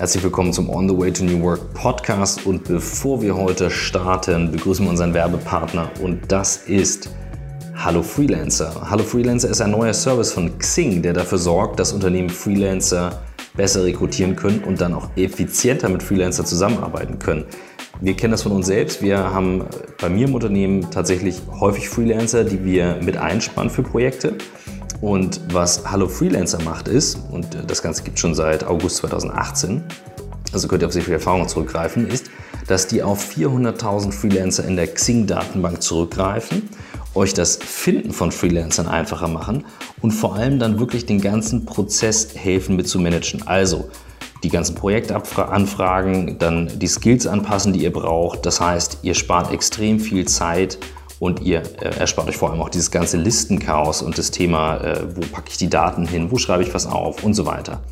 Herzlich willkommen zum On the Way to New Work Podcast. Und bevor wir heute starten, begrüßen wir unseren Werbepartner und das ist Hallo Freelancer. Hallo Freelancer ist ein neuer Service von Xing, der dafür sorgt, dass Unternehmen Freelancer besser rekrutieren können und dann auch effizienter mit Freelancer zusammenarbeiten können. Wir kennen das von uns selbst. Wir haben bei mir im Unternehmen tatsächlich häufig Freelancer, die wir mit einspannen für Projekte. Und was Hallo Freelancer macht ist, und das Ganze gibt es schon seit August 2018, also könnt ihr auf sehr viele Erfahrungen zurückgreifen, ist, dass die auf 400.000 Freelancer in der Xing-Datenbank zurückgreifen, euch das Finden von Freelancern einfacher machen und vor allem dann wirklich den ganzen Prozess helfen mit zu managen. Also die ganzen Projektanfragen, dann die Skills anpassen, die ihr braucht. Das heißt, ihr spart extrem viel Zeit und ihr äh, erspart euch vor allem auch dieses ganze Listenchaos und das Thema, äh, wo packe ich die Daten hin, wo schreibe ich was auf und so weiter.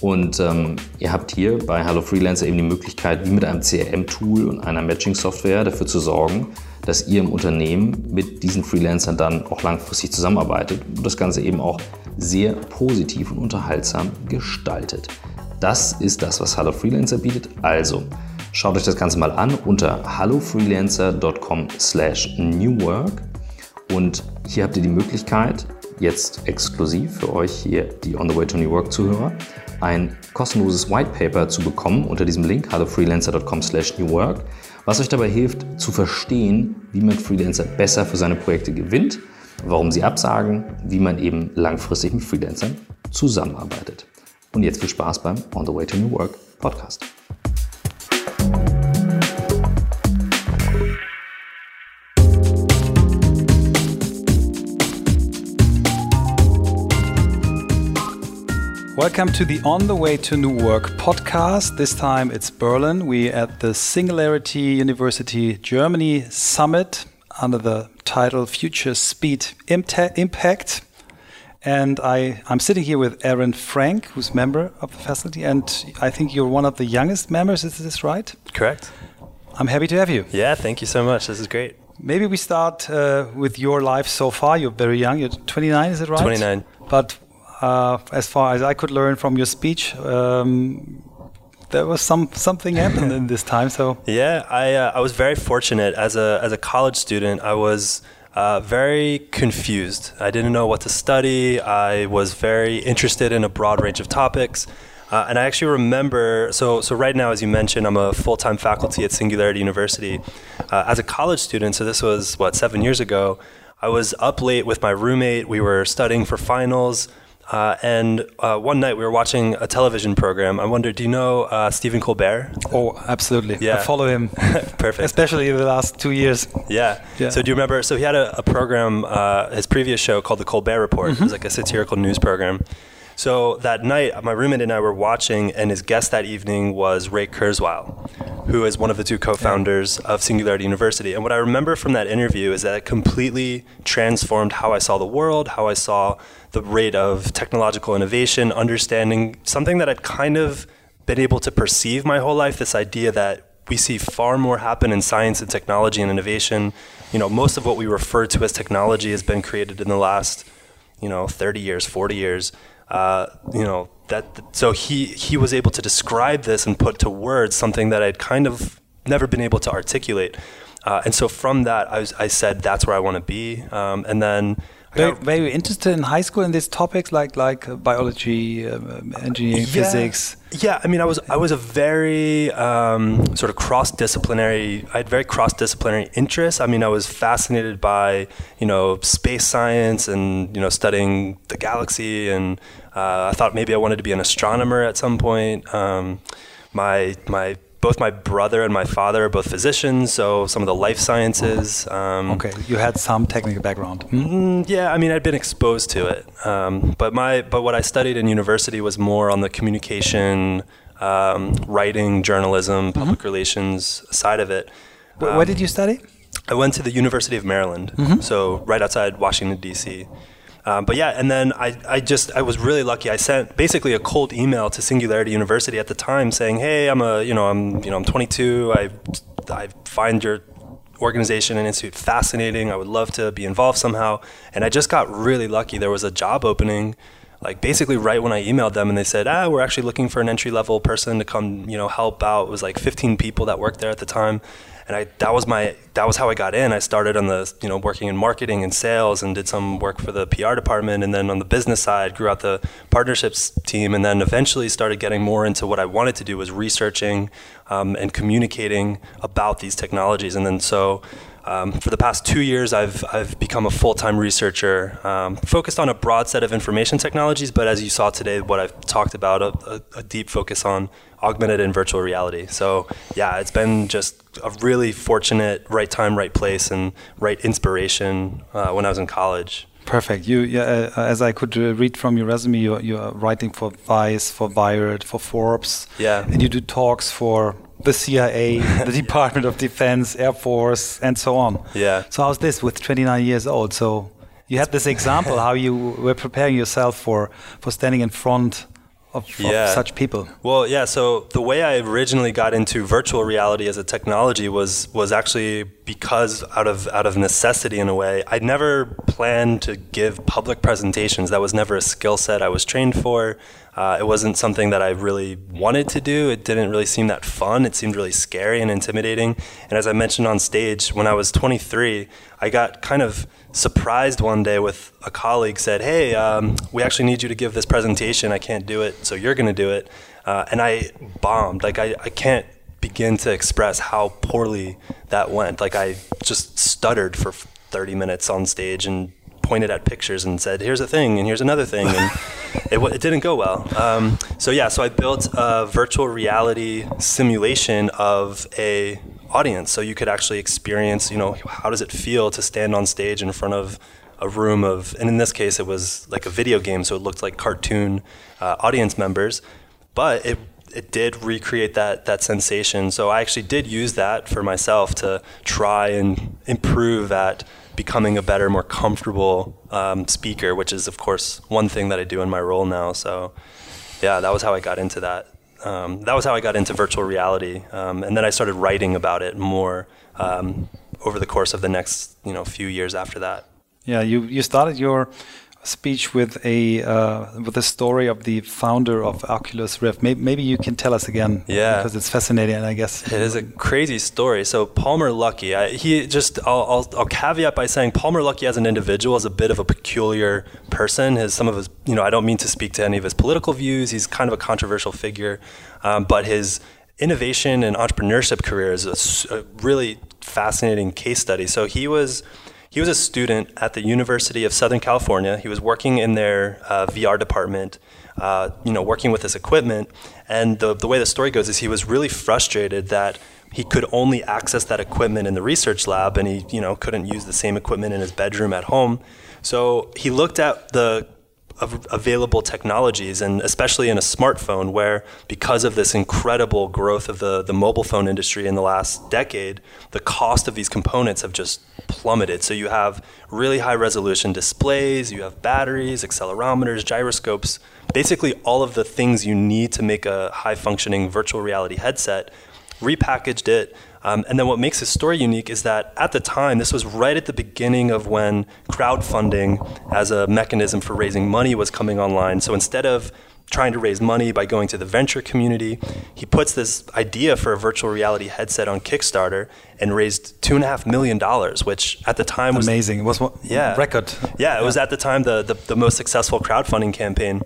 Und ähm, ihr habt hier bei Hello Freelancer eben die Möglichkeit, wie mit einem CRM-Tool und einer Matching-Software dafür zu sorgen, dass ihr im Unternehmen mit diesen Freelancern dann auch langfristig zusammenarbeitet und das Ganze eben auch sehr positiv und unterhaltsam gestaltet. Das ist das, was Hello Freelancer bietet. Also, Schaut euch das Ganze mal an unter hallofreelancer.com slash newwork und hier habt ihr die Möglichkeit, jetzt exklusiv für euch hier die On the Way to New Work Zuhörer, ein kostenloses White Paper zu bekommen unter diesem Link hallofreelancer.com slash newwork, was euch dabei hilft zu verstehen, wie man Freelancer besser für seine Projekte gewinnt, warum sie absagen, wie man eben langfristig mit Freelancern zusammenarbeitet. Und jetzt viel Spaß beim On the Way to New Work Podcast. Welcome to the On the Way to New Work podcast. This time it's Berlin. We're at the Singularity University Germany Summit under the title Future Speed Impact. And I, I'm sitting here with Aaron Frank, who's member of the faculty, and I think you're one of the youngest members. Is this right? Correct. I'm happy to have you. Yeah, thank you so much. This is great. Maybe we start uh, with your life so far. You're very young. You're 29, is it right? 29. But uh, as far as I could learn from your speech, um, there was some something happened in this time. So yeah, I uh, I was very fortunate as a as a college student. I was. Uh, very confused. I didn't know what to study. I was very interested in a broad range of topics. Uh, and I actually remember, so so right now, as you mentioned, I'm a full time faculty at Singularity University. Uh, as a college student, so this was what seven years ago. I was up late with my roommate. We were studying for finals. Uh, and uh, one night we were watching a television program. I wonder, do you know uh, Stephen Colbert? Oh, absolutely. Yeah. I follow him. Perfect. Especially in the last two years. Yeah. yeah. So do you remember? So he had a, a program, uh, his previous show called The Colbert Report. Mm-hmm. It was like a satirical news program. So that night, my roommate and I were watching, and his guest that evening was Ray Kurzweil, who is one of the two co-founders of Singularity University. And what I remember from that interview is that it completely transformed how I saw the world, how I saw the rate of technological innovation, understanding something that I'd kind of been able to perceive my whole life. This idea that we see far more happen in science and technology and innovation. You know, most of what we refer to as technology has been created in the last, you know, 30 years, 40 years. Uh, you know that so he he was able to describe this and put to words something that I'd kind of never been able to articulate. Uh, and so from that, I, was, I said that's where I want to be. Um, and then very, very interested in high school in these topics like like uh, biology, um, engineering, yeah. physics. Yeah, I mean, I was I was a very um, sort of cross disciplinary. I had very cross disciplinary interests. I mean, I was fascinated by you know space science and you know studying the galaxy, and uh, I thought maybe I wanted to be an astronomer at some point. Um, my my both my brother and my father are both physicians, so some of the life sciences. Um, okay, you had some technical background. Hmm? yeah, I mean, I'd been exposed to it, um, but my but what I studied in university was more on the communication, um, writing, journalism, mm-hmm. public mm-hmm. relations side of it. where did you study? I went to the University of Maryland, mm-hmm. so right outside Washington D.C. Um, but yeah, and then I, I just I was really lucky. I sent basically a cold email to Singularity University at the time saying, "Hey, I'm a you know I'm you know I'm 22. I I find your organization and institute fascinating. I would love to be involved somehow." And I just got really lucky. There was a job opening like basically right when I emailed them and they said, ah, we're actually looking for an entry level person to come, you know, help out. It was like 15 people that worked there at the time. And I, that was my, that was how I got in. I started on the, you know, working in marketing and sales and did some work for the PR department. And then on the business side, grew out the partnerships team. And then eventually started getting more into what I wanted to do was researching um, and communicating about these technologies. And then so um, for the past two years, I've, I've become a full time researcher um, focused on a broad set of information technologies, but as you saw today, what I've talked about, a, a, a, deep focus on augmented and virtual reality. So, yeah, it's been just a really fortunate right time, right place, and right inspiration uh, when I was in college. Perfect. You, yeah, uh, as I could uh, read from your resume, you you are writing for Vice, for Wired, for Forbes. Yeah. And you do talks for the CIA, the Department of Defense, Air Force, and so on. Yeah. So how's this with 29 years old? So you had this example how you were preparing yourself for for standing in front of, yeah. of, such people? Well, yeah. So the way I originally got into virtual reality as a technology was was actually because out of out of necessity in a way. I never planned to give public presentations. That was never a skill set I was trained for. Uh, it wasn't something that I really wanted to do. It didn't really seem that fun. It seemed really scary and intimidating. And as I mentioned on stage, when I was 23, I got kind of surprised one day with a colleague said, "Hey, um, we actually need you to give this presentation. I can't do it, so you're going to do it." Uh, and I bombed. Like I, I can't begin to express how poorly that went. Like I just stuttered for 30 minutes on stage and pointed at pictures and said, "Here's a thing, and here's another thing," and it, it, didn't go well. Um, so yeah, so I built a virtual reality simulation of a audience, so you could actually experience, you know, how does it feel to stand on stage in front of a room of, and in this case, it was like a video game, so it looked like cartoon uh, audience members, but it it did recreate that that sensation. So I actually did use that for myself to try and improve at becoming a better, more comfortable um, speaker, which is of course one thing that I do in my role now. So yeah, that was how I got into that um, that was how I got into virtual reality, um, and then I started writing about it more um, over the course of the next you know few years after that. Yeah, you you started your speech with a uh, with the story of the founder of Oculus Rift. Maybe, maybe, you can tell us again. Yeah, because it's fascinating, and I guess it is a crazy story. So Palmer Luckey, I, he just I'll, I'll, I'll, caveat by saying Palmer Luckey as an individual is a bit of a peculiar person. His some of his you know I don't mean to speak to any of his political views. He's kind of a controversial figure, um, but his innovation and entrepreneurship career is a, a really fascinating case study. So he was he was a student at the University of Southern California. He was working in their uh, VR department, uh, you know, working with this equipment. And the, the way the story goes is he was really frustrated that he could only access that equipment in the research lab and he, you know, couldn't use the same equipment in his bedroom at home. So he looked at the available technologies, and especially in a smartphone, where because of this incredible growth of the, the mobile phone industry in the last decade, the cost of these components have just plummeted. So you have really high resolution displays, you have batteries, accelerometers, gyroscopes, basically all of the things you need to make a high functioning virtual reality headset, repackaged it um, and then what makes his story unique is that at the time, this was right at the beginning of when crowdfunding as a mechanism for raising money was coming online. So instead of trying to raise money by going to the venture community, he puts this idea for a virtual reality headset on Kickstarter and raised two and a half million dollars, which at the time was amazing. It was what, yeah record. Yeah, it yeah. was at the time the, the, the most successful crowdfunding campaign.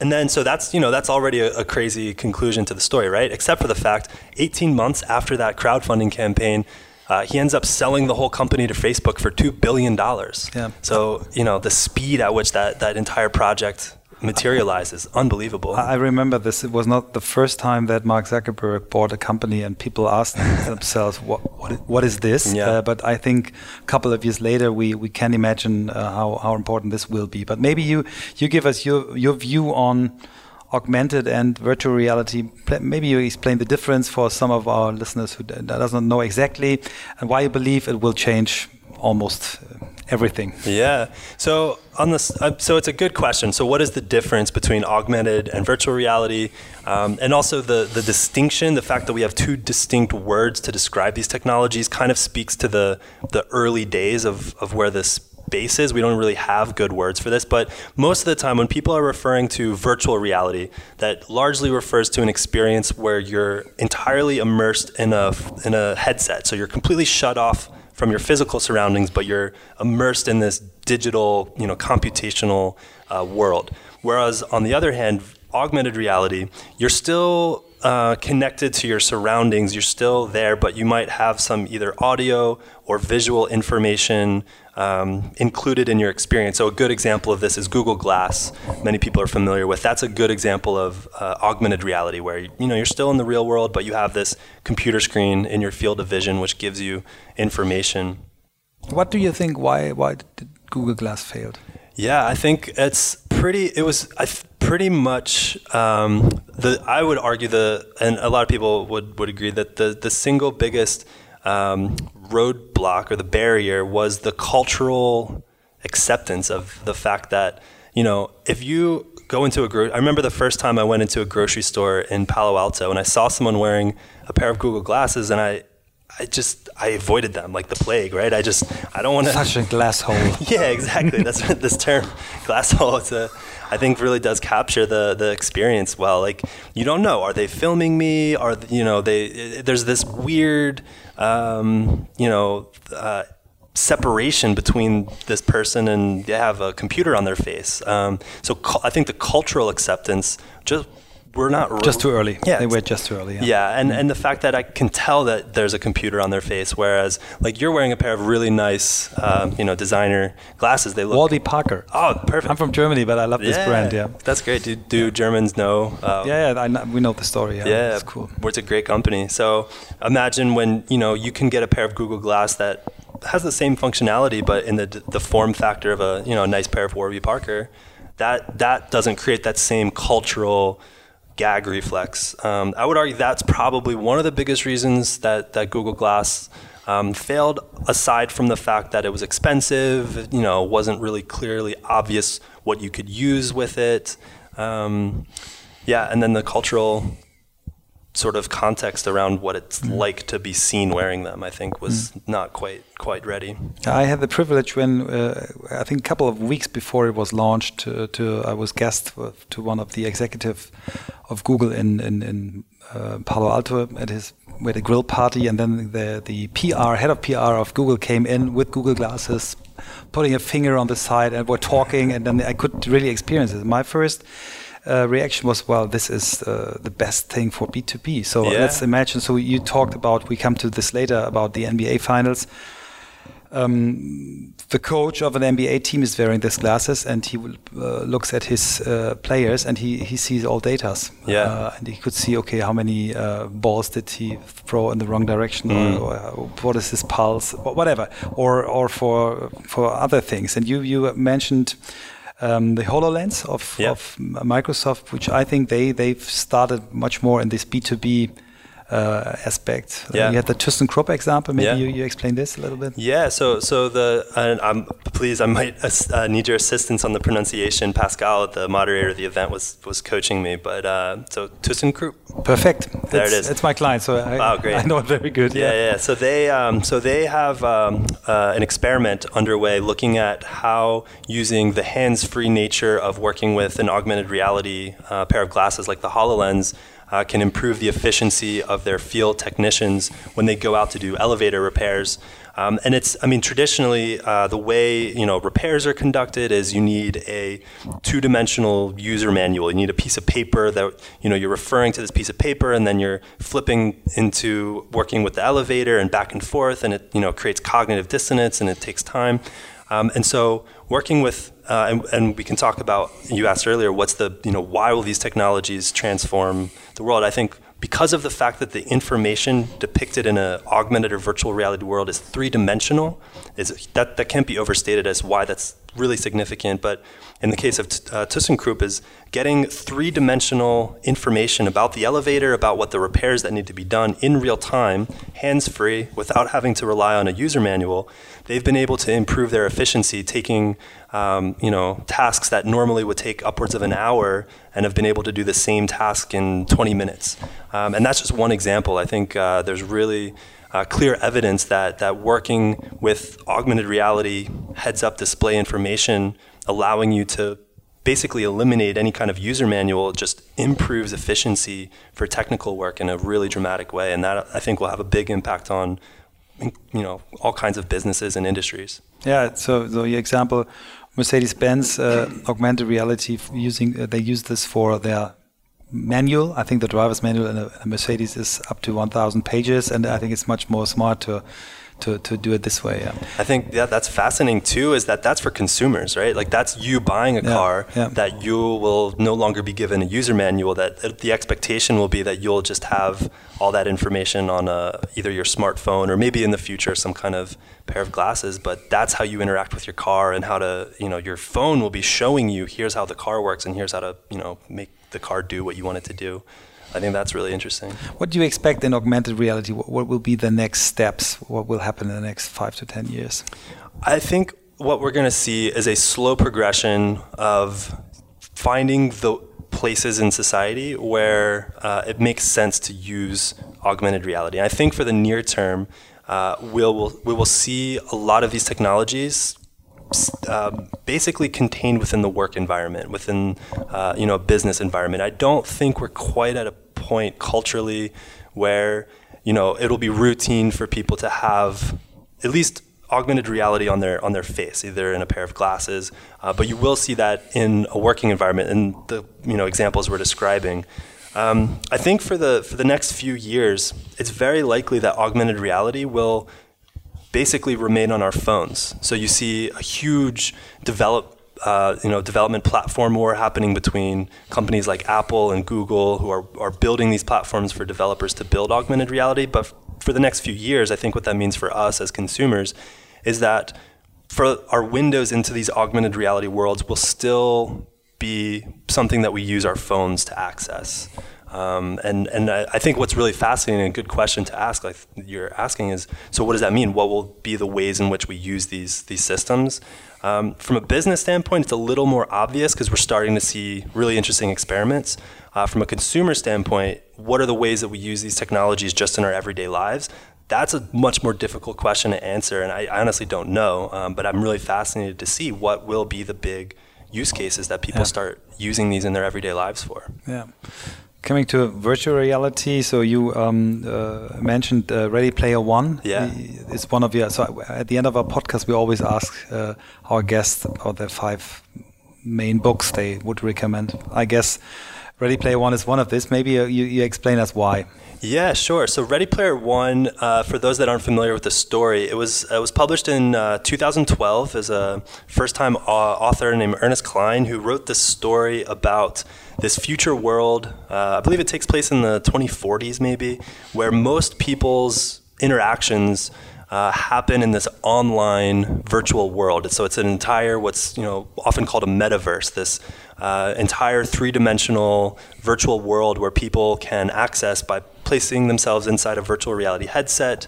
And then, so that's you know that's already a, a, crazy conclusion to the story, right? Except for the fact, 18 months after that crowdfunding campaign, uh, he ends up selling the whole company to Facebook for two billion dollars. Yeah. So you know the speed at which that that entire project materializes. Unbelievable. I remember this. It was not the first time that Mark Zuckerberg bought a company and people asked themselves, what, what, what is this? Yeah. Uh, but I think a couple of years later, we, we can imagine uh, how, how important this will be. But maybe you, you give us your, your view on augmented and virtual reality. Maybe you explain the difference for some of our listeners who doesn't know exactly and why you believe it will change almost uh, everything. Yeah. So on this, uh, so it's a good question. So what is the difference between augmented and virtual reality, um, and also the the distinction? The fact that we have two distinct words to describe these technologies kind of speaks to the the early days of of where this bases. We don't really have good words for this, but most of the time when people are referring to virtual reality, that largely refers to an experience where you're entirely immersed in a in a headset. So you're completely shut off from your physical surroundings, but you're immersed in this digital, you know, computational uh, world. Whereas on the other hand, augmented reality, you're still uh, connected to your surroundings. You're still there, but you might have some either audio or visual information um, included in your experience. So a good example of this is Google Glass. Many people are familiar with. That's a good example of uh, augmented reality, where you know you're still in the real world, but you have this computer screen in your field of vision, which gives you information. What do you think? Why why did Google Glass failed? Yeah, I think it's pretty. It was pretty much um, the. I would argue the, and a lot of people would would agree that the the single biggest um, roadblock or the barrier was the cultural acceptance of the fact that you know if you go into a gro- I remember the first time I went into a grocery store in Palo Alto and I saw someone wearing a pair of Google glasses and I I just I avoided them like the plague, right? I just I don't want to such a glass hole. yeah, exactly. That's what this term glass hole. It's a I think really does capture the the experience well. Like you don't know, are they filming me? Are you know they? There's this weird, um, you know. Uh, separation between this person and they have a computer on their face. Um, so cu- I think the cultural acceptance just we're not just too early. Yeah, they were just too early. Yeah, yeah and and the fact that I can tell that there's a computer on their face, whereas like you're wearing a pair of really nice, um, you know, designer glasses. They look Warby Parker. Oh, perfect. I'm from Germany, but I love this brand. Yeah, that's great. Do, do Germans know? Uh, yeah, yeah know, we know the story. Yeah, yeah, it's cool. It's a great company. So imagine when you know you can get a pair of Google Glass that has the same functionality, but in the the form factor of a you know a nice pair of Warby Parker. That that doesn't create that same cultural gag reflex. Um, I would argue that's probably one of the biggest reasons that, that Google Glass um, failed, aside from the fact that it was expensive, you know, wasn't really clearly obvious what you could use with it. Um, yeah, and then the cultural sort of context around what it's mm. like to be seen wearing them, I think, was mm. not quite quite ready. I had the privilege when uh, I think a couple of weeks before it was launched, to, to I was guest to one of the executive of Google in in, in uh, Palo Alto at his with a grill party, and then the the PR head of PR of Google came in with Google glasses, putting a finger on the side, and we're talking, and then I could really experience it. My first uh, reaction was, well, this is uh, the best thing for B2B. So yeah. let's imagine. So you talked about, we come to this later, about the NBA finals. Um, the coach of an NBA team is wearing these glasses and he uh, looks at his uh, players and he, he sees all data. Yeah. Uh, and he could see, okay, how many uh, balls did he throw in the wrong direction mm. or, or, what is his pulse, or whatever, or, or for, for other things. And you, you mentioned um, the HoloLens of, yep. of Microsoft, which I think they they've started much more in this B two B uh, aspect. Uh, yeah. Uh, you had the ThyssenKrupp example. Maybe yeah. you, you explain this a little bit. Yeah. So so the I'm please I might uh, need your assistance on the pronunciation. Pascal, the moderator of the event, was was coaching me. But uh, so ThyssenKrupp. Perfect. There it's, it is. It's my client, so I, oh, great. I know it very good. Yeah, yeah. yeah. So they um, so they have um, uh, an experiment underway looking at how using the hands-free nature of working with an augmented reality pair of glasses like the Hololens uh, can improve the efficiency of their field technicians when they go out to do elevator repairs. Um, and it's, I mean, traditionally, uh, the way you know repairs are conducted is you need a two-dimensional user manual. You need a piece of paper that you know you're referring to this piece of paper, and then you're flipping into working with the elevator and back and forth, and it you know creates cognitive dissonance and it takes time. Um, and so working with, uh, and, and, we can talk about, you asked earlier, what's the, you know, why will these technologies transform the world? I think because of the fact that the information depicted in an augmented or virtual reality world is three dimensional, is that, that can't be overstated as why that's really significant. But in the case of uh, ThyssenKrupp, is getting three dimensional information about the elevator, about what the repairs that need to be done in real time, hands free, without having to rely on a user manual. They've been able to improve their efficiency, taking um, you know tasks that normally would take upwards of an hour, and have been able to do the same task in 20 minutes. Um, and that's just one example. I think uh, there's really uh, clear evidence that that working with augmented reality heads-up display information, allowing you to basically eliminate any kind of user manual just improves efficiency for technical work in a really dramatic way. And that I think will have a big impact on you know all kinds of businesses and industries. Yeah so so your example mercedes-benz uh, augmented reality using uh, they use this for their manual i think the driver's manual in a, mercedes is up to 1000 pages and i think it's much more smart to to, to do it this way. Yeah. I think yeah, that's fascinating too. Is that that's for consumers, right? Like that's you buying a yeah, car yeah. that you will no longer be given a user manual. That the expectation will be that you'll just have all that information on a, either your smartphone or maybe in the future some kind of pair of glasses. But that's how you interact with your car and how to you know your phone will be showing you here's how the car works and here's how to you know make the car do what you want it to do. I think that's really interesting. What do you expect in augmented reality? What, what, will be the next steps? What will happen in the next five to 10 years? I think what we're going to see is a slow progression of finding the places in society where uh, it makes sense to use augmented reality. I think for the near term, uh, we'll, we'll, we will see a lot of these technologies uh, basically contained within the work environment, within uh, you know a business environment. I don't think we're quite at a point culturally where you know it'll be routine for people to have at least augmented reality on their on their face, either in a pair of glasses. Uh, but you will see that in a working environment, in the you know examples we're describing. Um, I think for the for the next few years, it's very likely that augmented reality will basically remain on our phones. So you see a huge develop, uh, you know, development platform war happening between companies like Apple and Google, who are, are building these platforms for developers to build augmented reality. But for the next few years, I think what that means for us as consumers is that for our windows into these augmented reality worlds will still be something that we use our phones to access. Um, and and I, I, think what's really fascinating and a good question to ask, like you're asking, is so what does that mean? What will be the ways in which we use these these systems? Um, from a business standpoint, it's a little more obvious because we're starting to see really interesting experiments. Uh, from a consumer standpoint, what are the ways that we use these technologies just in our everyday lives? That's a much more difficult question to answer, and I, I honestly don't know. Um, but I'm really fascinated to see what will be the big use cases that people yeah. start using these in their everyday lives for. Yeah. Coming to virtual reality, so you um, uh, mentioned uh, Ready Player One. Yeah, it's one of your. So at the end of our podcast, we always ask uh, our guests about the five main books they would recommend. I guess Ready Player One is one of this. Maybe uh, you, you explain us why. Yeah, sure. So Ready Player One, uh, for those that aren't familiar with the story, it was it was published in uh, 2012 as a first-time author named Ernest Cline who wrote this story about this future world. Uh, I believe it takes place in the 2040s, maybe, where most people's interactions uh, happen in this online virtual world. So it's an entire what's you know often called a metaverse. This uh, entire three-dimensional virtual world where people can access by placing themselves inside a virtual reality headset.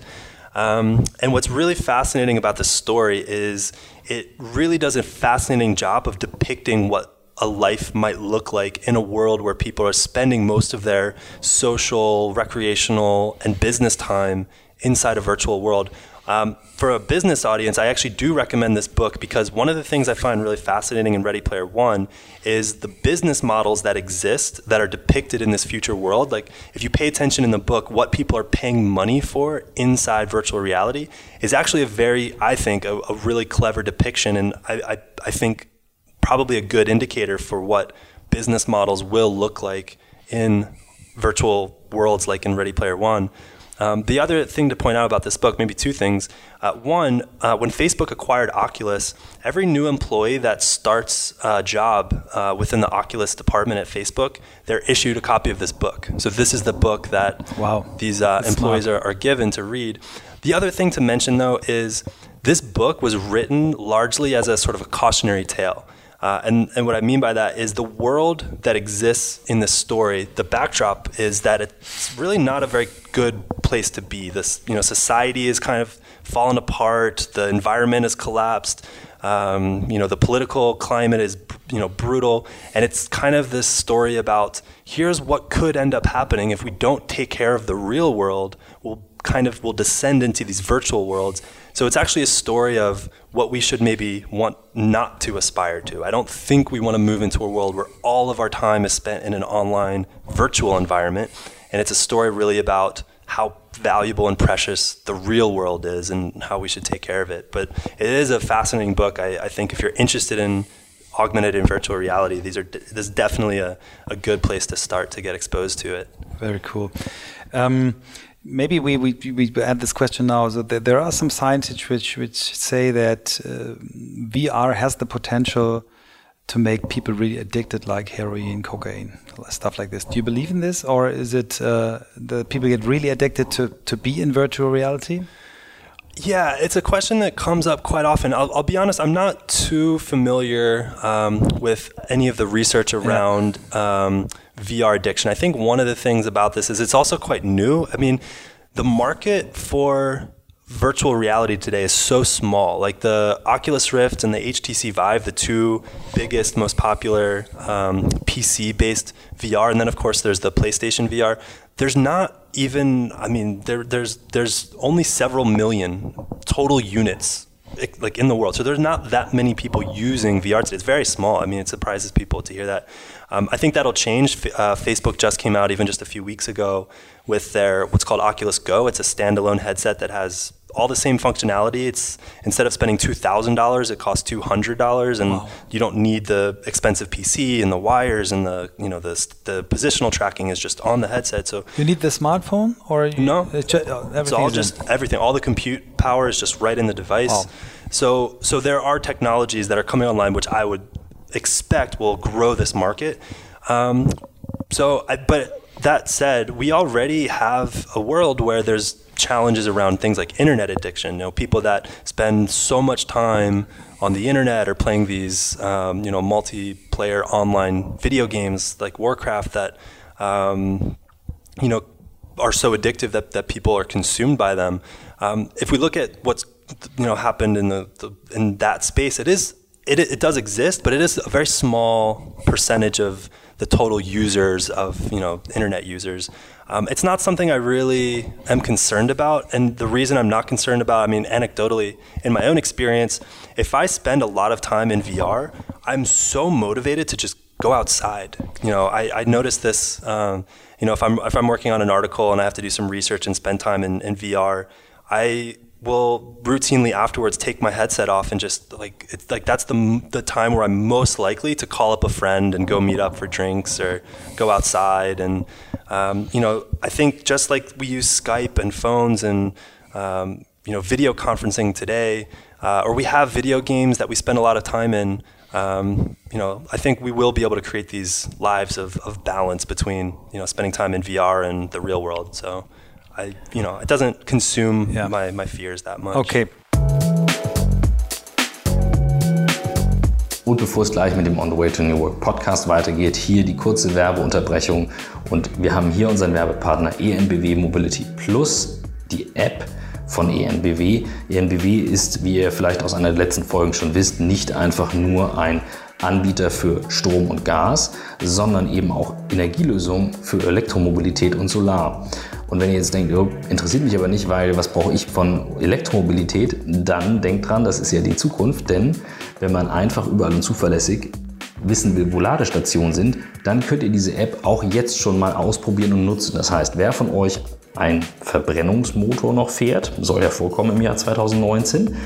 Um, and what's really fascinating about this story is it really does a fascinating job of depicting what a life might look like in a world where people are spending most of their social, recreational, and business time inside a virtual world. Um, for a business audience, I actually do recommend this book because one of the things I find really fascinating in Ready Player One is the business models that exist that are depicted in this future world. Like, if you pay attention in the book, what people are paying money for inside virtual reality is actually a very, I think, a, a really clever depiction, and I, I, I think probably a good indicator for what business models will look like in virtual worlds like in Ready Player One. Um, the other thing to point out about this book, maybe two things. Uh, one, uh, when Facebook acquired Oculus, every new employee that starts a job uh, within the Oculus department at Facebook, they're issued a copy of this book. So this is the book that wow. these uh, employees are, are given to read. The other thing to mention, though, is this book was written largely as a sort of a cautionary tale. Uh, and, and what I mean by that is the world that exists in this story, the backdrop is that it's really not a very good place to be. This, you know, society is kind of fallen apart, the environment has collapsed. Um, you know, the political climate is you know brutal, and it's kind of this story about here's what could end up happening if we don't take care of the real world. We'll kind of we'll descend into these virtual worlds. So it's actually a story of what we should maybe want not to aspire to. I don't think we want to move into a world where all of our time is spent in an online virtual environment. And it's a story really about how valuable and precious the real world is and how we should take care of it. But it is a fascinating book. I, I think if you're interested in augmented and virtual reality, these are this is definitely a, a good place to start to get exposed to it. Very cool. Um, maybe we, we, we add this question now. So there are some scientists which, which say that uh, VR has the potential to make people really addicted, like heroin, cocaine, stuff like this. Do you believe in this, or is it uh, that people get really addicted to, to be in virtual reality? Yeah, it's a question that comes up quite often. I'll, I'll be honest, I'm not too familiar um, with any of the research around yeah. um, VR addiction. I think one of the things about this is it's also quite new. I mean, the market for virtual reality today is so small. Like the Oculus Rift and the HTC Vive, the two biggest, most popular um, PC based VR, and then of course there's the PlayStation VR. There's not even, I mean, there, there's there's only several million total units like in the world. So there's not that many people using VR today. It's very small. I mean, it surprises people to hear that. Um, I think that'll change. Uh, Facebook just came out even just a few weeks ago with their what's called Oculus Go. It's a standalone headset that has all the same functionality. It's instead of spending two thousand dollars, it costs two hundred dollars, and wow. you don't need the expensive PC and the wires and the you know the the positional tracking is just on the headset. So you need the smartphone or you, no? It's, it's all just in. everything. All the compute power is just right in the device. Wow. So so there are technologies that are coming online which I would expect will grow this market. Um, so, I, but that said, we already have a world where there's challenges around things like internet addiction. You know, people that spend so much time on the internet or playing these, um, you know, multiplayer online video games like Warcraft that, um, you know, are so addictive that, that people are consumed by them. Um, if we look at what's you know happened in the, the in that space, it is it, it does exist, but it is a very small percentage of the total users of you know internet users. Um, it's not something I really am concerned about, and the reason I'm not concerned about, I mean, anecdotally, in my own experience, if I spend a lot of time in VR, I'm so motivated to just go outside. You know, I, I noticed this. Um, you know, if I'm if I'm working on an article and I have to do some research and spend time in, in VR, I will routinely afterwards take my headset off and just like it's like that's the the time where I'm most likely to call up a friend and go meet up for drinks or go outside and um, you know I think just like we use Skype and phones and um, you know video conferencing today uh, or we have video games that we spend a lot of time in um, you know I think we will be able to create these lives of, of balance between you know spending time in VR and the real world so. I, you know, it doesn't consume yeah. my, my fears that much. Okay. Und bevor es gleich mit dem On the Way to New Work Podcast weitergeht, hier die kurze Werbeunterbrechung. Und wir haben hier unseren Werbepartner ENBW Mobility Plus, die App von ENBW. ENBW ist, wie ihr vielleicht aus einer der letzten Folgen schon wisst, nicht einfach nur ein Anbieter für Strom und Gas, sondern eben auch Energielösungen für Elektromobilität und Solar. Und wenn ihr jetzt denkt, oh, interessiert mich aber nicht, weil was brauche ich von Elektromobilität, dann denkt dran, das ist ja die Zukunft, denn wenn man einfach überall und zuverlässig wissen will, wo Ladestationen sind, dann könnt ihr diese App auch jetzt schon mal ausprobieren und nutzen. Das heißt, wer von euch ein Verbrennungsmotor noch fährt, soll ja vorkommen im Jahr 2019,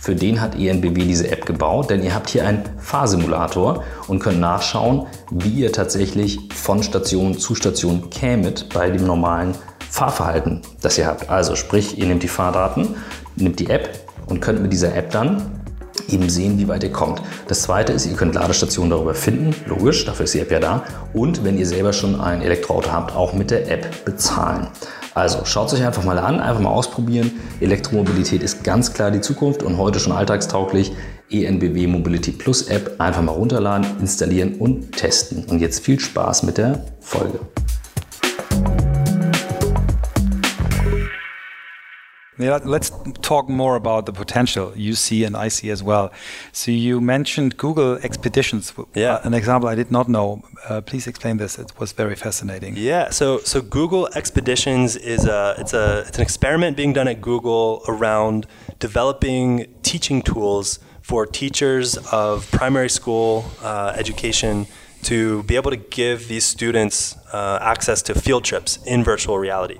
für den hat ENBW diese App gebaut, denn ihr habt hier einen Fahrsimulator und könnt nachschauen, wie ihr tatsächlich von Station zu Station kämet bei dem normalen Fahrverhalten, das ihr habt. Also sprich, ihr nehmt die Fahrdaten, nehmt die App und könnt mit dieser App dann eben sehen, wie weit ihr kommt. Das zweite ist, ihr könnt Ladestationen darüber finden, logisch, dafür ist die App ja da. Und wenn ihr selber schon ein Elektroauto habt, auch mit der App bezahlen. Also schaut es euch einfach mal an, einfach mal ausprobieren. Elektromobilität ist ganz klar die Zukunft und heute schon alltagstauglich. ENBW Mobility Plus App einfach mal runterladen, installieren und testen. Und jetzt viel Spaß mit der Folge. Yeah, let's talk more about the potential you see and I see as well. So you mentioned Google Expeditions. Yeah. Uh, an example I did not know. Uh, please explain this. It was very fascinating. Yeah. So so Google Expeditions is a it's a it's an experiment being done at Google around developing teaching tools for teachers of primary school uh, education to be able to give these students uh, access to field trips in virtual reality.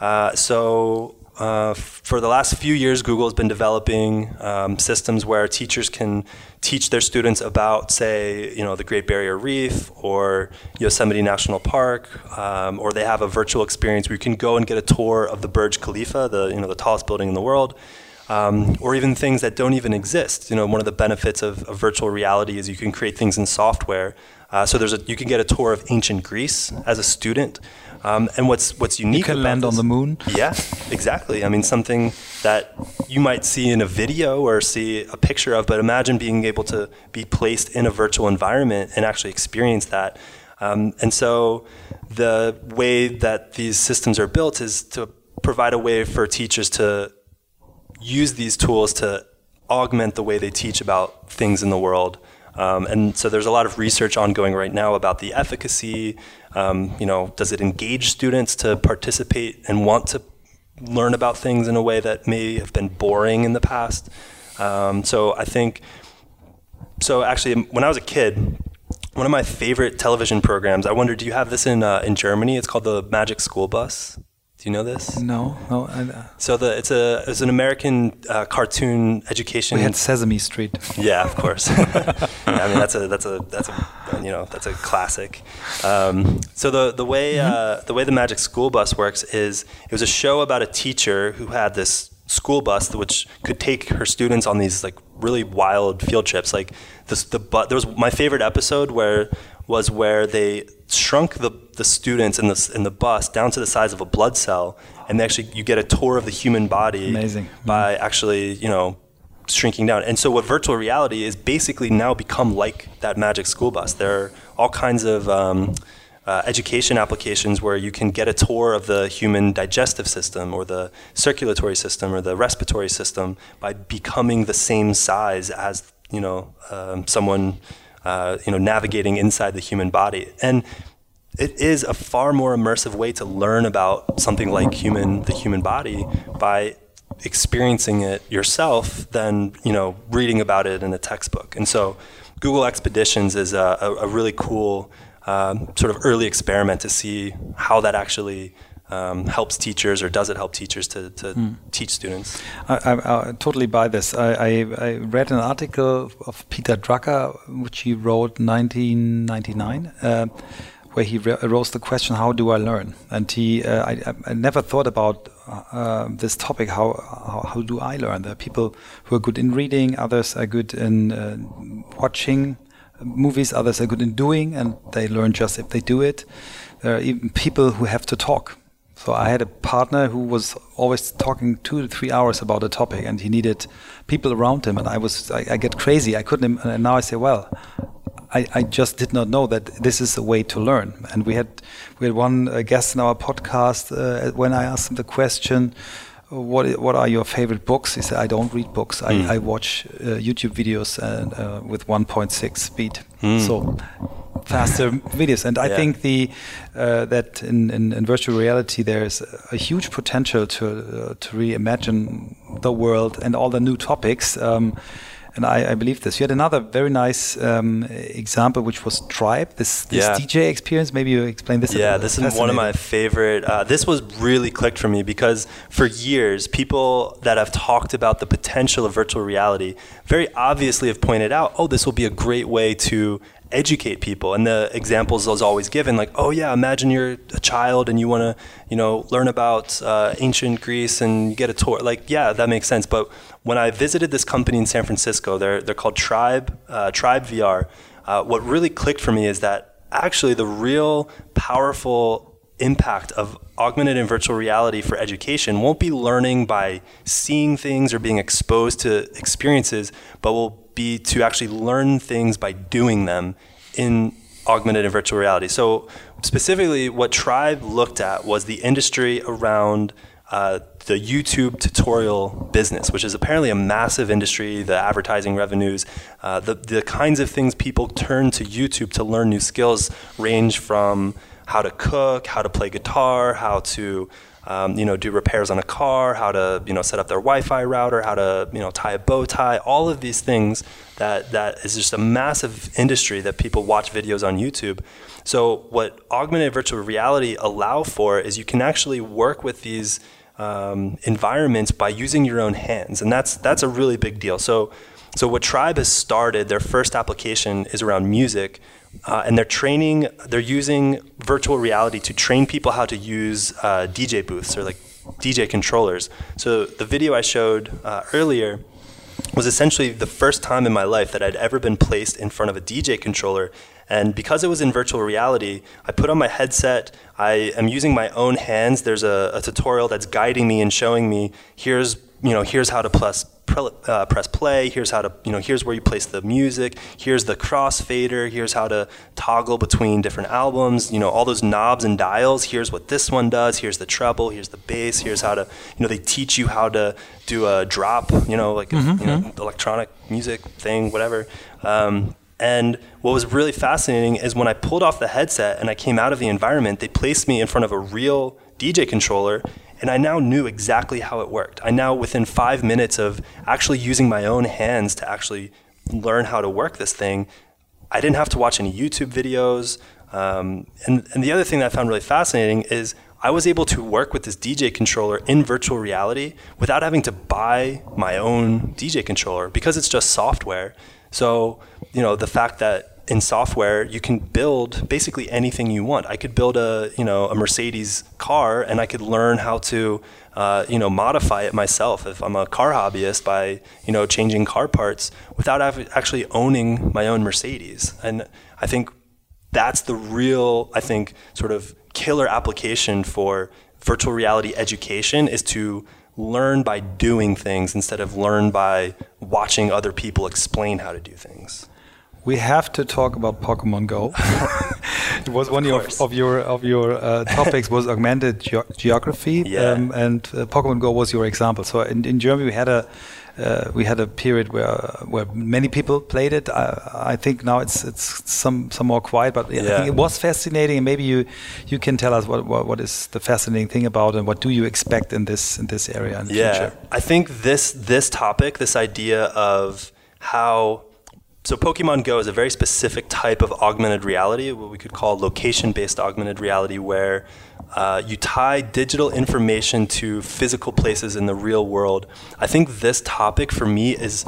Uh, so uh, for the last few years, Google has been developing um, systems where teachers can teach their students about, say, you know, the Great Barrier Reef or Yosemite National Park, um, or they have a virtual experience where you can go and get a tour of the Burj Khalifa, the you know the tallest building in the world. Um, or even things that don't even exist. You know, one of the benefits of, of virtual reality is you can create things in software. Uh, so there's a, you can get a tour of ancient Greece as a student. Um, and what's what's unique? You can land this, on the moon. Yeah, exactly. I mean, something that you might see in a video or see a picture of, but imagine being able to be placed in a virtual environment and actually experience that. Um, and so, the way that these systems are built is to provide a way for teachers to use these tools to augment the way they teach about things in the world. Um, and so there's a lot of research ongoing right now about the efficacy. Um, you know, does it engage students to participate and want to learn about things in a way that may have been boring in the past? Um, so I think, so actually, when I was a kid, one of my favorite television programs. I wonder, do you have this in uh, in Germany? It's called the Magic School Bus. Do you know this? No, no. I, uh, so the it's a it's an American uh, cartoon education. We had Sesame Street. Yeah, of course. yeah, I mean that's a that's a that's a you know that's a classic. Um, so the the way mm-hmm. uh, the way the Magic School Bus works is it was a show about a teacher who had this school bus which could take her students on these like really wild field trips. Like this the but there was my favorite episode where was where they shrunk the, the students in the, in the bus down to the size of a blood cell, and they actually you get a tour of the human body Amazing. by actually, you know, shrinking down. And so what virtual reality is basically now become like that magic school bus. There are all kinds of um, uh, education applications where you can get a tour of the human digestive system or the circulatory system or the respiratory system by becoming the same size as you know um, someone uh, you know, navigating inside the human body. And it is a far more immersive way to learn about something like human, the human body by experiencing it yourself than, you know, reading about it in a textbook. And so Google Expeditions is a, a, really cool um, sort of early experiment to see how that actually um, helps teachers or does it help teachers to, to mm. teach students? I, I, I, totally buy this. I, I, read an article of Peter Drucker, which he wrote 1999. Uh, where he rose the question, "How do I learn?" And he, uh, I, I, never thought about uh, this topic. How, how, how do I learn? There are people who are good in reading, others are good in uh, watching movies, others are good in doing, and they learn just if they do it. There are even people who have to talk. So I had a partner who was always talking two to three hours about a topic, and he needed people around him. And I was, I, I get crazy. I couldn't. And now I say, well, I, I, just did not know that this is a way to learn. And we had we had one uh, guest in our podcast uh, when I asked him the question, "What what are your favorite books?" He said, "I don't read books. I, mm. I watch uh, YouTube videos and, uh, with 1.6 speed." Mm. So faster videos. And I yeah. think the uh, that in, in, in, virtual reality there is a huge potential to uh, to reimagine the world and all the new topics. Um, and I, I, believe this. You had another very nice um, example, which was Tribe, this, this yeah. DJ experience. Maybe you explain this. Yeah, this is one of my favorite. Uh, this was really clicked for me because for years, people that have talked about the potential of virtual reality very obviously have pointed out, oh, this will be a great way to educate people. And the examples was always given, like, oh yeah, imagine you're a child and you want to, you know, learn about uh, ancient Greece and you get a tour. Like, yeah, that makes sense. But when I visited this company in San Francisco, they're they're called Tribe uh, Tribe VR. Uh, what really clicked for me is that actually the real powerful impact of augmented and virtual reality for education won't be learning by seeing things or being exposed to experiences, but will be to actually learn things by doing them in augmented and virtual reality. So, specifically, what Tribe looked at was the industry around uh, the YouTube tutorial business, which is apparently a massive industry, the advertising revenues, uh, the, the kinds of things people turn to YouTube to learn new skills range from how to cook, how to play guitar, how to um, you know, do repairs on a car, how to, you know, set up their Wi-Fi router, how to, you know, tie a bow tie, all of these things that, that is just a massive industry that people watch videos on YouTube. So what augmented virtual reality allow for is you can actually work with these um, environments by using your own hands, and that's that's a really big deal. So so what Tribe has started, their first application is around music, uh, and they're training, they're using virtual reality to train people how to use uh, DJ booths or like DJ controllers. So the video I showed uh, earlier was essentially the first time in my life that I'd ever been placed in front of a DJ controller. And because it was in virtual reality, I put on my headset. I am using my own hands. There's a, a tutorial that's guiding me and showing me here's you know here's how to plus uh, press play. Here's how to, you know, here's where you place the music. Here's the crossfader. Here's how to toggle between different albums. You know, all those knobs and dials. Here's what this one does. Here's the treble. Here's the bass. Here's how to, you know, they teach you how to do a drop. You know, like mm-hmm. a, you know, mm-hmm. electronic music thing, whatever. Um, and what was really fascinating is when I pulled off the headset and I came out of the environment, they placed me in front of a real DJ controller and I now knew exactly how it worked. I now, within five minutes of actually using my own hands to actually learn how to work this thing, I didn't have to watch any YouTube videos. Um, and, and the other thing that I found really fascinating is I was able to work with this DJ controller in virtual reality without having to buy my own DJ controller because it's just software. So, you know, the fact that in software you can build basically anything you want. I could build a you know a Mercedes car and I could learn how to uh, you know modify it myself if I'm a car hobbyist by you know changing car parts without actually owning my own Mercedes. And I think that's the real I think sort of killer application for virtual reality education is to learn by doing things instead of learn by watching other people explain how to do things we have to talk about Pokemon Go. it was one of, of, your of your uh, topics was augmented ge geography, yeah. um, and uh, Pokemon Go was your example. So in, in Germany, we had a uh, we had a period where where many people played it. I, I, think now it's it's some some more quiet, but yeah. I think it was fascinating. And maybe you you can tell us what, what, what is the fascinating thing about and what do you expect in this in this area in the yeah. future? I think this this topic, this idea of how so Pokemon Go is a very specific type of augmented reality, what we could call location-based augmented reality, where uh, you tie digital information to physical places in the real world. I think this topic for me is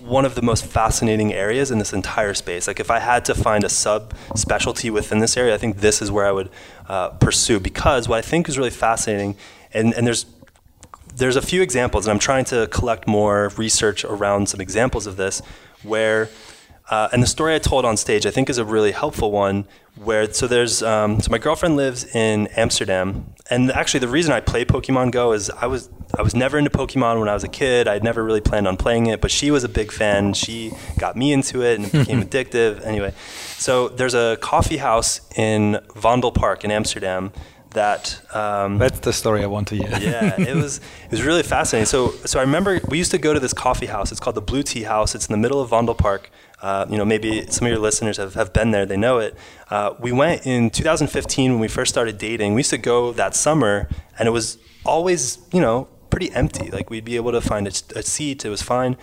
one of the most fascinating areas in this entire space. Like if I had to find a sub specialty within this area, I think this is where I would uh, pursue because what I think is really fascinating, and, and there's there's a few examples, and I'm trying to collect more research around some examples of this where uh, and the story I told on stage, I think, is a really helpful one. Where so there's um, so my girlfriend lives in Amsterdam, and actually the reason I play Pokemon Go is I was I was never into Pokemon when I was a kid. I'd never really planned on playing it, but she was a big fan. She got me into it, and it became addictive. Anyway, so there's a coffee house in Vondelpark in Amsterdam that um, that's the story I want to hear. yeah, it was it was really fascinating. So so I remember we used to go to this coffee house. It's called the Blue Tea House. It's in the middle of Vondelpark. Uh, you know, maybe some of your listeners have, have been there, they know it. Uh, we went in 2015 when we first started dating. We used to go that summer, and it was always, you know, pretty empty. Like we'd be able to find a, a seat, it was fine.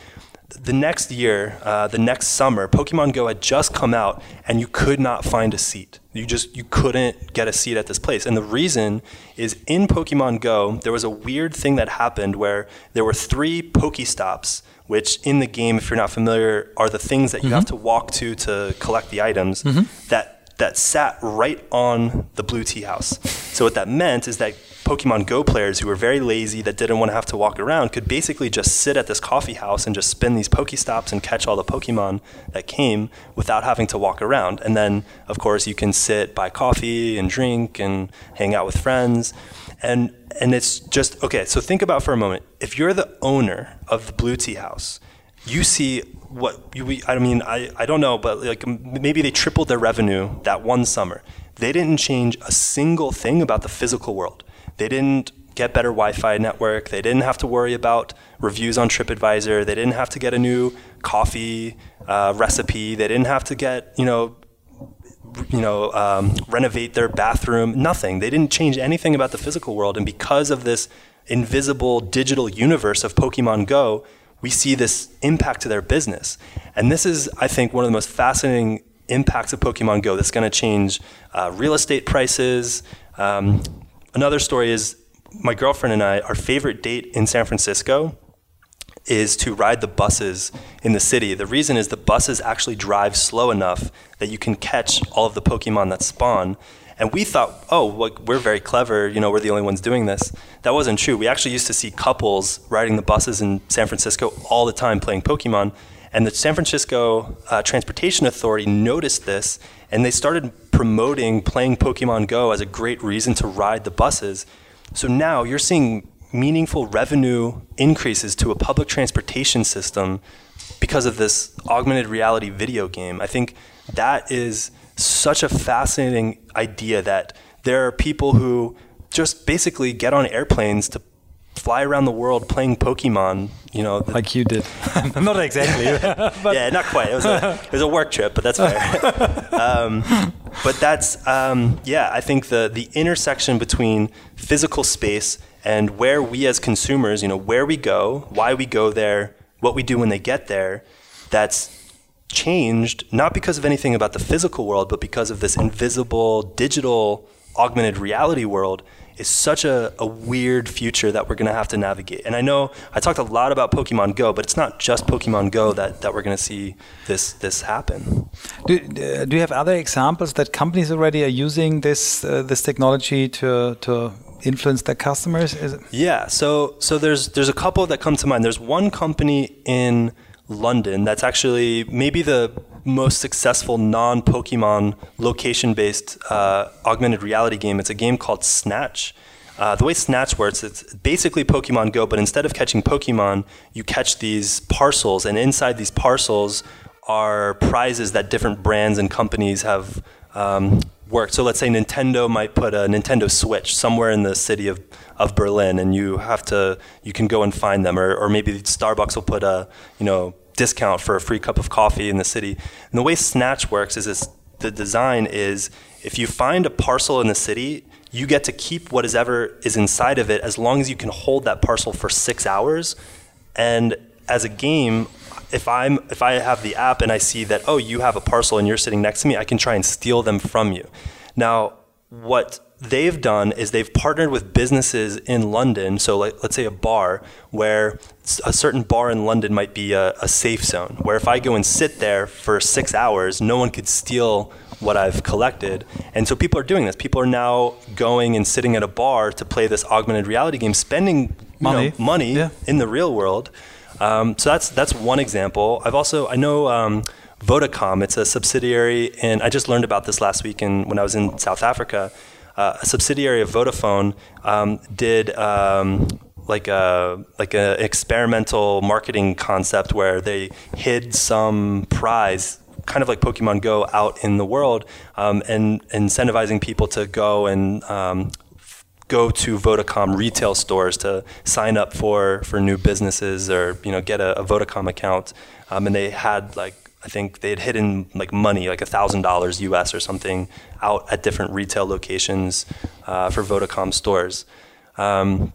The next year, uh, the next summer, Pokemon Go had just come out, and you could not find a seat. You just you couldn't get a seat at this place, and the reason is in Pokemon Go there was a weird thing that happened where there were three Pokestops which in the game, if you're not familiar, are the things that you mm-hmm. have to walk to to collect the items mm-hmm. that that sat right on the blue tea house. So what that meant is that Pokemon Go players who were very lazy that didn't want to have to walk around could basically just sit at this coffee house and just spin these Pokestops and catch all the Pokemon that came without having to walk around. And then, of course, you can sit, buy coffee and drink and hang out with friends. And and it's just okay. So think about for a moment. If you're the owner of the Blue Tea House, you see what you. I mean, I, I don't know, but like maybe they tripled their revenue that one summer. They didn't change a single thing about the physical world. They didn't get better Wi-Fi network. They didn't have to worry about reviews on TripAdvisor. They didn't have to get a new coffee uh, recipe. They didn't have to get you know you know um, renovate their bathroom. Nothing. They didn't change anything about the physical world. And because of this invisible digital universe of Pokemon Go, we see this impact to their business. And this is, I think, one of the most fascinating impacts of Pokemon Go that's going to change uh, real estate prices. Um, another story is my girlfriend and I, our favorite date in San Francisco is to ride the buses in the city. The reason is the buses actually drive slow enough that you can catch all of the Pokemon that spawn. And we thought, oh, we're very clever, you know, we're the only ones doing this. That wasn't true. We actually used to see couples riding the buses in San Francisco all the time playing Pokemon. And the San Francisco uh, Transportation Authority noticed this and they started promoting playing Pokemon Go as a great reason to ride the buses. So now you're seeing meaningful revenue increases to a public transportation system because of this augmented reality video game. I think that is such a fascinating idea that there are people who just basically get on airplanes to fly around the world playing Pokemon. You know, the, like you did. not exactly. yeah, not quite. It was a it was a work trip, but that's fair. um, but that's um, yeah. I think the the intersection between physical space and where we as consumers, you know, where we go, why we go there, what we do when they get there, that's changed not because of anything about the physical world, but because of this invisible digital augmented reality world is such a, a weird future that we're going to have to navigate. And I know I talked a lot about Pokemon Go, but it's not just Pokemon Go that, that we're going to see this this happen. Do, do you have other examples that companies already are using this uh, this technology to to influence their customers? yeah, so so there's there's a couple that come to mind. There's one company in London that's actually maybe the most successful non Pokemon location based uh, augmented reality game. It's a game called Snatch. Uh, the way Snatch works, it's basically Pokemon Go, but instead of catching Pokemon, you catch these parcels, and inside these parcels are prizes that different brands and companies have um, worked. So let's say Nintendo might put a Nintendo Switch somewhere in the city of, of Berlin, and you have to you can go and find them, or, or maybe Starbucks will put a you know discount for a free cup of coffee in the city. And the way Snatch works is this, the design is if you find a parcel in the city, you get to keep what is ever is inside of it as long as you can hold that parcel for six hours. And as a game, if I'm if I have the app and I see that oh you have a parcel and you're sitting next to me, I can try and steal them from you. Now, what they've done is they've partnered with businesses in London. So, like, let's say a bar where a certain bar in London might be a, a, safe zone, where if I go and sit there for six hours, no one could steal what I've collected. And so people are doing this. People are now going and sitting at a bar to play this augmented reality game, spending money, know, money yeah. in the real world. Um, so that's that's one example. I've also I know. Um, Vodacom, it's a subsidiary, and I just learned about this last week in, when I was in South Africa uh, a subsidiary of Vodafone um, did um, like a like an experimental marketing concept where they hid some prize kind of like Pokemon Go out in the world um, and incentivizing people to go and um, go to Vodacom retail stores to sign up for, for new businesses or you know get a, a Vodacom account. Um, and they had like I think they had hidden like money, like a thousand dollars US or something, out at different retail locations uh, for Vodacom stores. Um,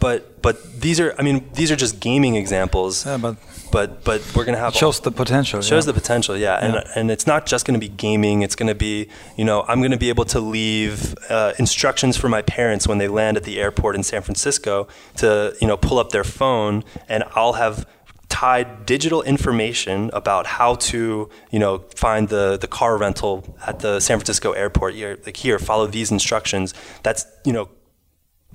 but but these are I mean these are just gaming examples. Yeah, but but but we're gonna have shows all, the potential. Shows yeah. the potential, yeah. yeah. And and it's not just gonna be gaming. It's gonna be you know I'm gonna be able to leave uh, instructions for my parents when they land at the airport in San Francisco to you know pull up their phone and I'll have tied digital information about how to, you know, find the, the car rental at the San Francisco airport. You're, like here, follow these instructions. That's, you know,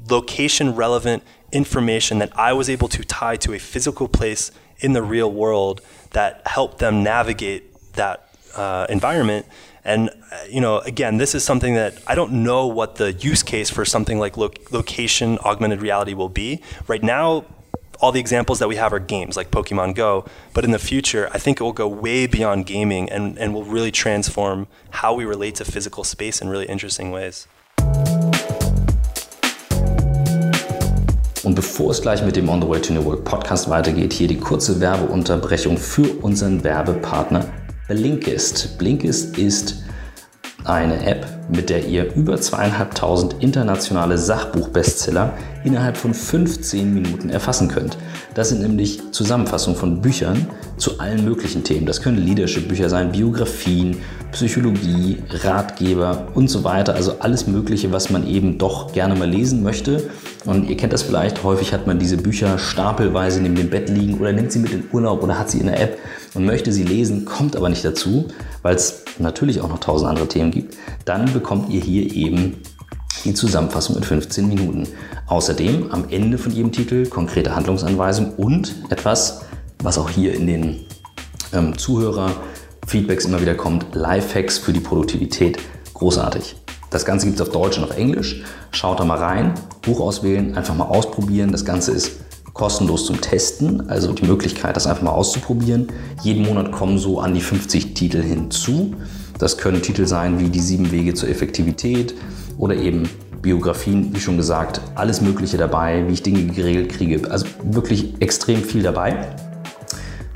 location relevant information that I was able to tie to a physical place in the real world that helped them navigate that uh, environment. And uh, you know, again, this is something that I don't know what the use case for something like lo- location augmented reality will be. Right now, all the examples that we have are games like Pokemon Go, but in the future, I think it will go way beyond gaming and, and will really transform how we relate to physical space in really interesting ways. Und bevor es gleich mit dem On the Way to New Work Podcast weitergeht, hier die kurze Werbeunterbrechung für unseren Werbepartner Blinkist. Blinkist ist eine App, mit der ihr über zweieinhalbtausend internationale Sachbuchbestseller innerhalb von 15 Minuten erfassen könnt. Das sind nämlich Zusammenfassungen von Büchern zu allen möglichen Themen. Das können Leadership-Bücher sein, Biografien, Psychologie, Ratgeber und so weiter. Also alles Mögliche, was man eben doch gerne mal lesen möchte. Und ihr kennt das vielleicht, häufig hat man diese Bücher stapelweise neben dem Bett liegen oder nimmt sie mit in Urlaub oder hat sie in der App und möchte sie lesen, kommt aber nicht dazu, weil es natürlich auch noch tausend andere Themen gibt. Dann bekommt ihr hier eben die Zusammenfassung in 15 Minuten. Außerdem am Ende von jedem Titel konkrete Handlungsanweisungen und etwas, was auch hier in den ähm, Zuhörer-Feedbacks immer wieder kommt, Lifehacks für die Produktivität. Großartig. Das Ganze gibt es auf Deutsch und auf Englisch. Schaut da mal rein, Buch auswählen, einfach mal ausprobieren. Das Ganze ist kostenlos zum Testen, also die Möglichkeit, das einfach mal auszuprobieren. Jeden Monat kommen so an die 50 Titel hinzu. Das können Titel sein wie die sieben Wege zur Effektivität oder eben Biografien, wie schon gesagt, alles Mögliche dabei, wie ich Dinge geregelt kriege. Also wirklich extrem viel dabei.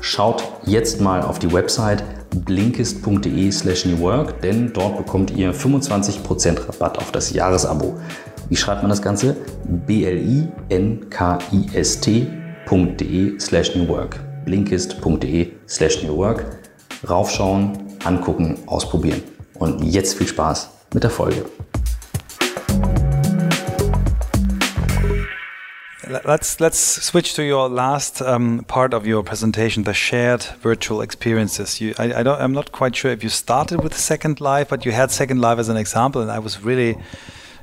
Schaut jetzt mal auf die Website blinkist.de slash newwork, denn dort bekommt ihr 25% Rabatt auf das Jahresabo. Wie schreibt man das Ganze? b-l-i-n-k-i-s-t.de slash newwork. blinkist.de slash newwork. Raufschauen, angucken, ausprobieren. Und jetzt viel Spaß mit der Folge. Let's let's switch to your last um, part of your presentation, the shared virtual experiences. You, I, I don't, I'm not quite sure if you started with Second Life, but you had Second Life as an example, and I was really,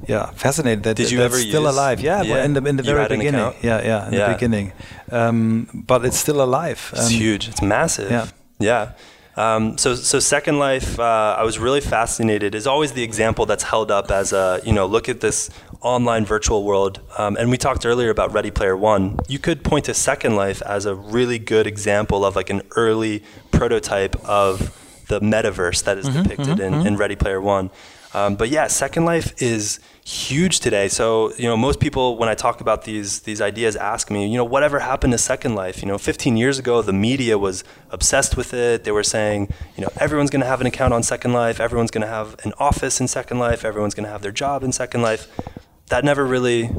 yeah, fascinated that Did you that's ever still use- alive. Yeah, Yeah. in the in the very beginning. Yeah, yeah, in Yeah. the beginning. Um, but it's still alive. It's Um, huge. It's massive. yeah. Yeah. Um, so, so Second Life, uh, I was really fascinated. Is always the example that's held up as a, you know, look at this online virtual world. Um, and we talked earlier about Ready Player One. You could point to Second Life as a really good example of like an early prototype of the metaverse that is depicted in, in Ready Player One. Um, but yeah, Second Life is huge today. So you know, most people when I talk about these these ideas ask me, you know, whatever happened to Second Life? You know, 15 years ago, the media was obsessed with it. They were saying, you know, everyone's going to have an account on Second Life. Everyone's going to have an office in Second Life. Everyone's going to have their job in Second Life. That never really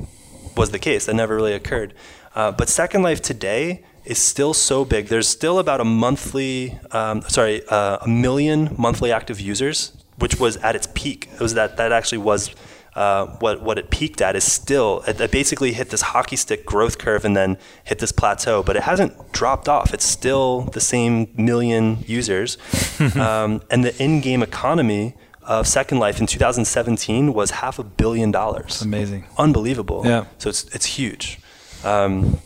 was the case. That never really occurred. Uh, but Second Life today is still so big. There's still about a monthly, um, sorry, uh, a million monthly active users, which was at its peak. It was that that actually was uh, what what it peaked at. Is still it, it basically hit this hockey stick growth curve and then hit this plateau, but it hasn't dropped off. It's still the same million users, um, and the in-game economy of Second Life in 2017 was half a billion dollars amazing. unbelievable. Yeah. So it's it's huge. Um,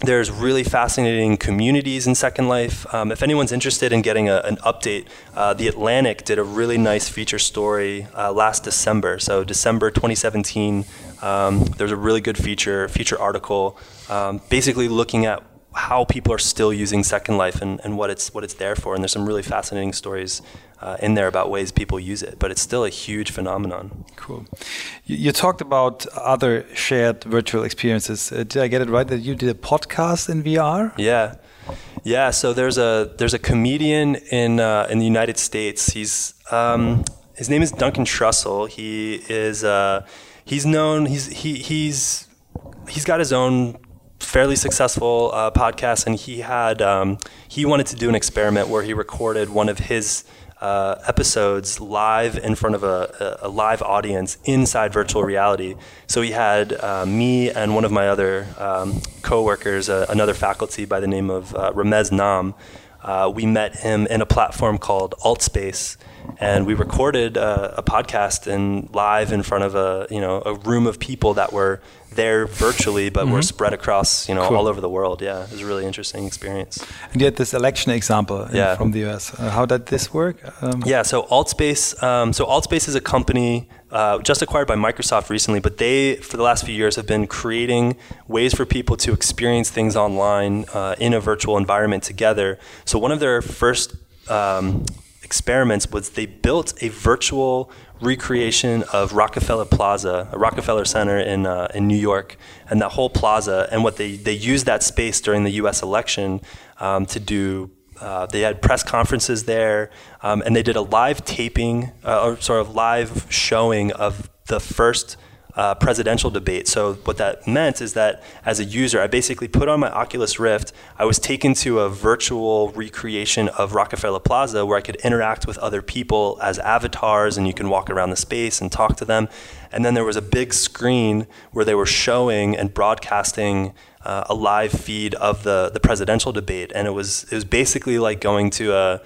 there's really fascinating communities in Second Life. Um, if anyone's interested in getting a, an update, uh, The Atlantic did a really nice feature story uh, last December. So December 2017, um, there's a really good feature feature article, um, basically looking at how people are still using Second Life and, and what it's what it's there for. And there's some really fascinating stories uh, in there about ways people use it. But it's still a huge phenomenon. Cool. You, you talked about other shared virtual experiences. Uh, did I get it right that you did a podcast in VR? Yeah, yeah. So there's a there's a comedian in uh, in the United States. He's um, his name is Duncan Trussell. He is uh, he's known. He's he he's he's got his own fairly successful uh, podcast, and he had um, he wanted to do an experiment where he recorded one of his uh, episodes live in front of a, a, live audience inside virtual reality. So he had uh, me and one of my other um, coworkers, uh, another faculty by the name of uh, Ramez Naam. Uh, we met him in a platform called AltSpace, and we recorded a podcast in live in front of a you know a room of people that were there virtually, but were spread across you know Cool. all over the world. Yeah, it was a really interesting experience. And yet, this election example Yeah. from the US. Uh, how did this work? Um, Yeah, so AltSpace, um, so AltSpace is a company uh, just acquired by Microsoft recently, but they, for the last few years, have been creating ways for people to experience things online uh, in a virtual environment together. So one of their first um, experiments was they built a virtual recreation of Rockefeller Plaza, a Rockefeller Center in uh, in New York, and that whole plaza. And what they they used that space during the U.S. election um, to do. Uh, they had press conferences there, um, and they did a live taping, uh, or sort of live showing of the first uh, presidential debate. So what that meant is that as a user, I basically put on my Oculus Rift. I was taken to a virtual recreation of Rockefeller Plaza where I could interact with other people as avatars, and you can walk around the space and talk to them. And then there was a big screen where they were showing and broadcasting. Uh, a live feed of the, the presidential debate, and it was it was basically like going to a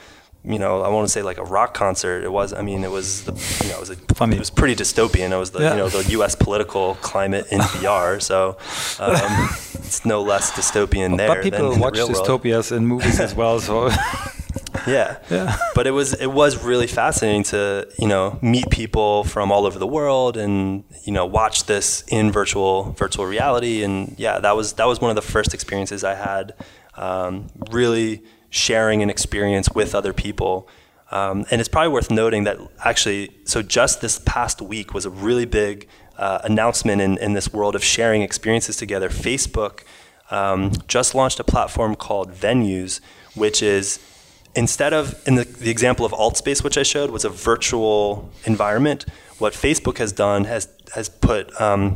you know, I want to say like a rock concert. It was, I mean, it was, the, you know, it was, a, Funny. it was pretty dystopian. It was the, yeah. you know, the U.S. political climate in VR. So um, it's no less dystopian there. But people watch dystopias in movies as well. So yeah, yeah. But it was, it was really fascinating to, you know, meet people from all over the world and you know, watch this in virtual virtual reality. And yeah, that was that was one of the first experiences I had. Um, really sharing an experience with other people. Um, and it's probably worth noting that actually, so just this past week was a really big uh, announcement in, in this world of sharing experiences together. Facebook um, just launched a platform called Venues, which is instead of in the, the example of AltSpace, which I showed, was a virtual environment. What Facebook has done has has put um,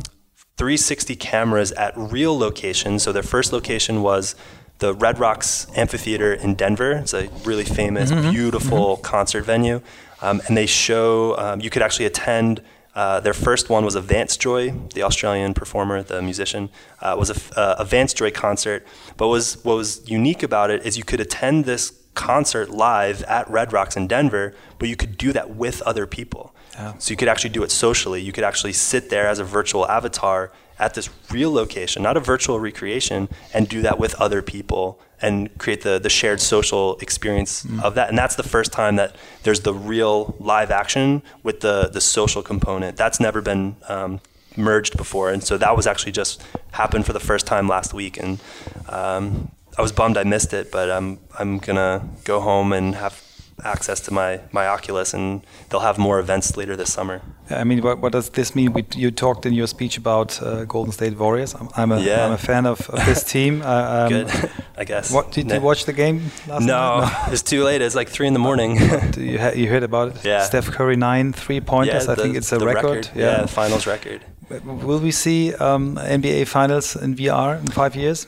360 cameras at real locations. So their first location was the Red Rocks Amphitheater in Denver. It's a really famous, mm-hmm. beautiful mm-hmm. concert venue. Um, and they show, um, you could actually attend. Uh, their first one was a Vance Joy, the Australian performer, the musician, uh, was a, uh, a Vance Joy concert. But was, what was unique about it is you could attend this concert live at Red Rocks in Denver, but you could do that with other people. So you could actually do it socially. You could actually sit there as a virtual avatar at this real location, not a virtual recreation, and do that with other people and create the, the shared social experience mm. of that. And that's the first time that there's the real live action with the, the social component. That's never been um, merged before. And so that was actually just happened for the first time last week. And um, I was bummed I missed it, but I'm, I'm going to go home and have access to my, my Oculus, and they'll have more events later this summer. I mean, what, what does this mean? We, you talked in your speech about uh, Golden State Warriors. I'm, I'm a, yeah. I'm a fan of, of this team. Uh, um, Good, I guess. What, did you watch the game last no, night? No, it's too late. It's like three in the morning. you, you heard about it? Yeah. Steph Curry nine three pointers. Yeah, I think it's a record. record. Yeah. yeah, finals record. Will we see um, NBA finals in VR in five years?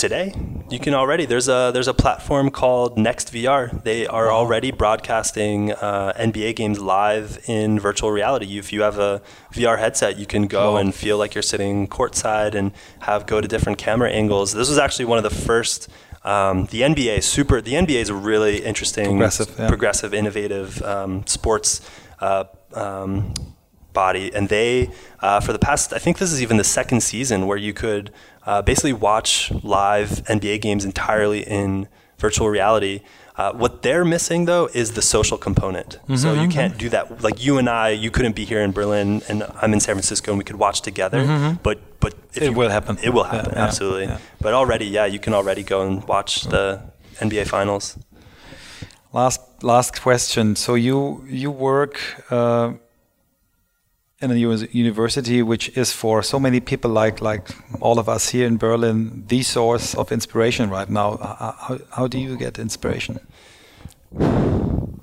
Today. You can already there's a there's a platform called Next VR. They are already broadcasting uh, NBA games live in virtual reality. If you have a VR headset, you can go and feel like you're sitting courtside and have go to different camera angles. This was actually one of the first. Um, the NBA super. The NBA is a really interesting, progressive, yeah. progressive innovative um, sports. Uh, um, body and they uh, for the past i think this is even the second season where you could uh, basically watch live NBA games entirely in virtual reality. Uh, what they're missing though is the social component. Mm-hmm, so you mm-hmm. can't do that. Like you and I, you couldn't be here in Berlin, and I'm in San Francisco, and we could watch together. Mm-hmm. But but it you, will happen. It will happen yeah, absolutely. Yeah. But already, yeah, you can already go and watch the NBA finals. Last last question. So you you work. Uh, in a university which is for so many people like like all of us here in Berlin the source of inspiration right now. How, how do you get inspiration?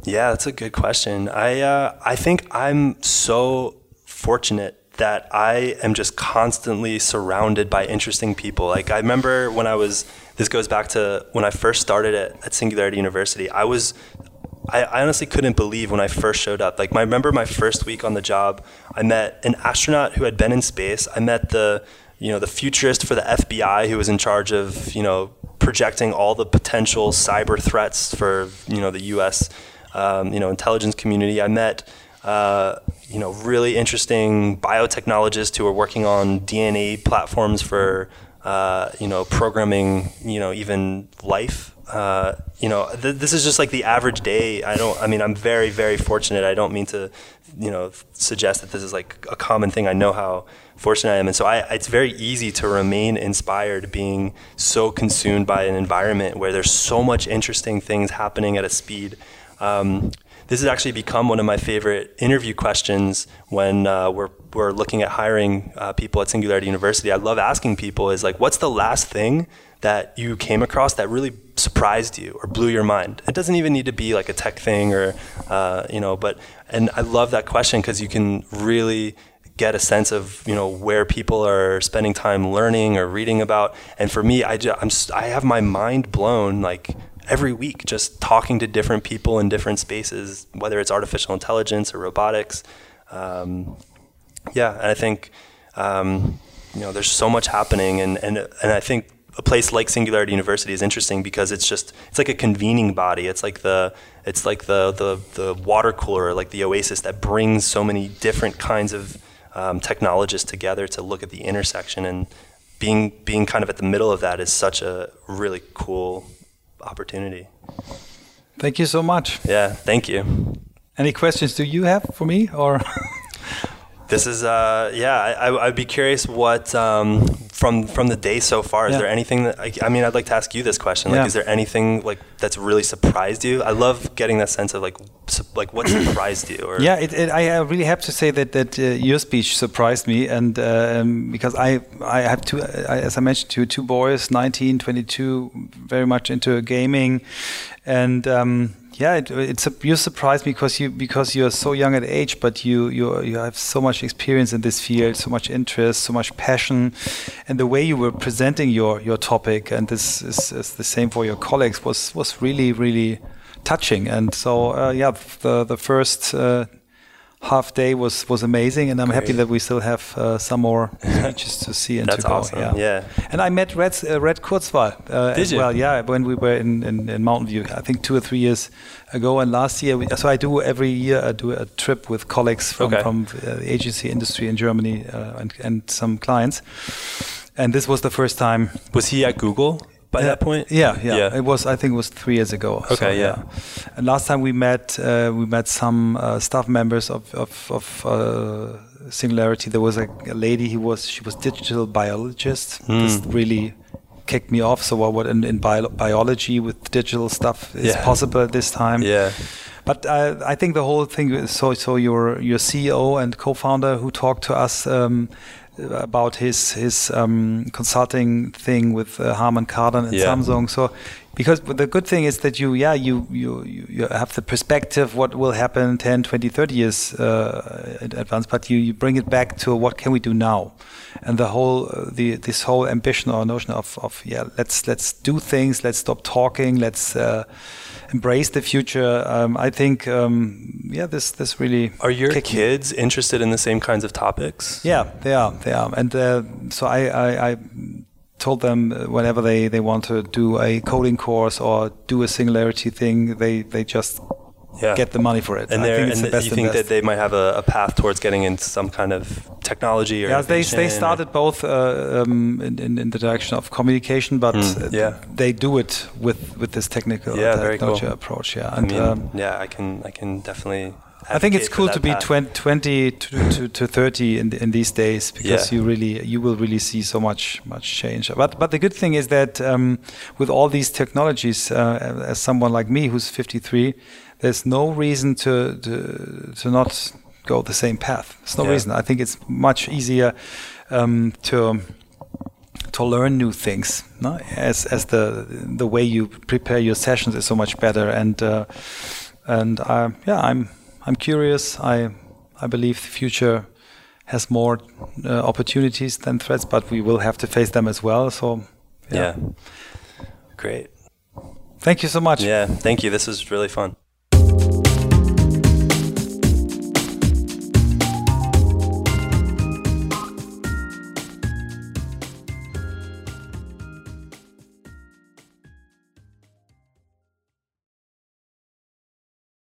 Yeah that's a good question. I uh, I think I'm so fortunate that I am just constantly surrounded by interesting people. Like I remember when I was this goes back to when I first started at, at Singularity University I was I, I, honestly couldn't believe when I first showed up. Like, I remember my first week on the job, I met an astronaut who had been in space. I met the, you know, the futurist for the FBI who was in charge of, you know, projecting all the potential cyber threats for, you know, the U.S. Um, you know, intelligence community. I met, uh, you know, really interesting biotechnologists who were working on DNA platforms for, uh, you know, programming, you know, even life uh, you know, th- this is just like the average day. I don't. I mean, I'm very, very fortunate. I don't mean to, you know, suggest that this is like a common thing. I know how fortunate I am, and so I, it's very easy to remain inspired, being so consumed by an environment where there's so much interesting things happening at a speed. Um, this has actually become one of my favorite interview questions when uh, we're we're looking at hiring uh, people at Singularity University. I love asking people is like, what's the last thing that you came across that really surprised you or blew your mind? It doesn't even need to be like a tech thing or uh, you know, but and I love that question because you can really get a sense of you know where people are spending time learning or reading about. And for me, I just, I'm I have my mind blown like every week just talking to different people in different spaces, whether it's artificial intelligence or robotics. Um, yeah, and I think um, you know there's so much happening, and and and I think a place like Singularity University is interesting because it's just it's like a convening body. It's like the it's like the the the water cooler, like the oasis that brings so many different kinds of um, technologists together to look at the intersection and being being kind of at the middle of that is such a really cool opportunity. Thank you so much. Yeah, thank you. Any questions do you have for me or? This is uh, yeah. I, I'd be curious what um, from from the day so far. Is Yeah. there anything that I, I mean? I'd like to ask you this question. Like, Yeah. is there anything like that's really surprised you? I love getting that sense of like su- like what surprised you. Or Yeah, it, it, I really have to say that that uh, your speech surprised me, and um, because I I have two, I, as I mentioned to you, two boys, 19, 22, very much into gaming, and um, yeah, it, it's a, you surprised me because you because you're so young at age, but you you you have so much experience in this field, so much interest, so much passion, and the way you were presenting your your topic, and this is, is the same for your colleagues, was was really really touching. And so uh, yeah, the the first. Uh, half day was was amazing, and I'm happy that we still have uh, some more speeches to see and That's to go. awesome, yeah. and I met Ray uh, Ray Kurzweil uh, as you? well. Yeah, when we were in, in, in Mountain View, I think two or three years ago. And last year, we, so I do every year I do a trip with colleagues from Okay. from uh, the agency industry in Germany uh, and and some clients. And this was the first time was he at Google by yeah, that point? Yeah, yeah, Yeah. It was. I think it was three years ago. Okay, yeah. And last time we met, uh, we met some uh, staff members of of, of uh, Singularity. There was a, a lady. He was. She was digital biologist. This Hmm. really kicked me off. So what, what in, in bio, biology with digital stuff is Yeah. possible at this time. Yeah. But uh, I think the whole thing is so so your your CEO and co-founder who talked to us um, about his his um, consulting thing with uh, Harman Kardon and Yeah. Samsung. So because the good thing is that you yeah you you you have the perspective what will happen 10 20 30 years uh, in advance but you you bring it back to what can we do now and the whole uh, the this whole ambition or notion of of yeah let's let's do things let's stop talking let's uh, embrace the future um, I think um, yeah this this really Are your kicked me. kids interested in the same kinds of topics? Yeah, they are. They are. And uh, so I, I, I told them uh, whenever they, they want to do a coding course or do a singularity thing, they, they just Yeah. get the money for it. And, I think it's and the best you think that they might have a, a path towards getting into some kind of technology or yeah, they, they started both uh, um, in, in, in the direction of communication, but Mm, yeah. they do it with, with this technical Yeah, very technology cool. approach. Yeah, I mean, um, yeah, I can I can definitely. I think it's cool to be path. 20, 20 to, to, to 30 in, in these days because Yeah. you really you will really see so much much change. But but the good thing is that um, with all these technologies, uh, as someone like me who's 53, there's no reason to to, to not go the same path. There's no Yeah. reason. I think it's much easier um, to to learn new things no? as as the the way you prepare your sessions is so much better and uh, and uh, yeah I'm I'm curious I I believe the future has more uh, opportunities than threats but we will have to face them as well so Yeah. Great. thank you so much Yeah. Thank you. This was really fun thank you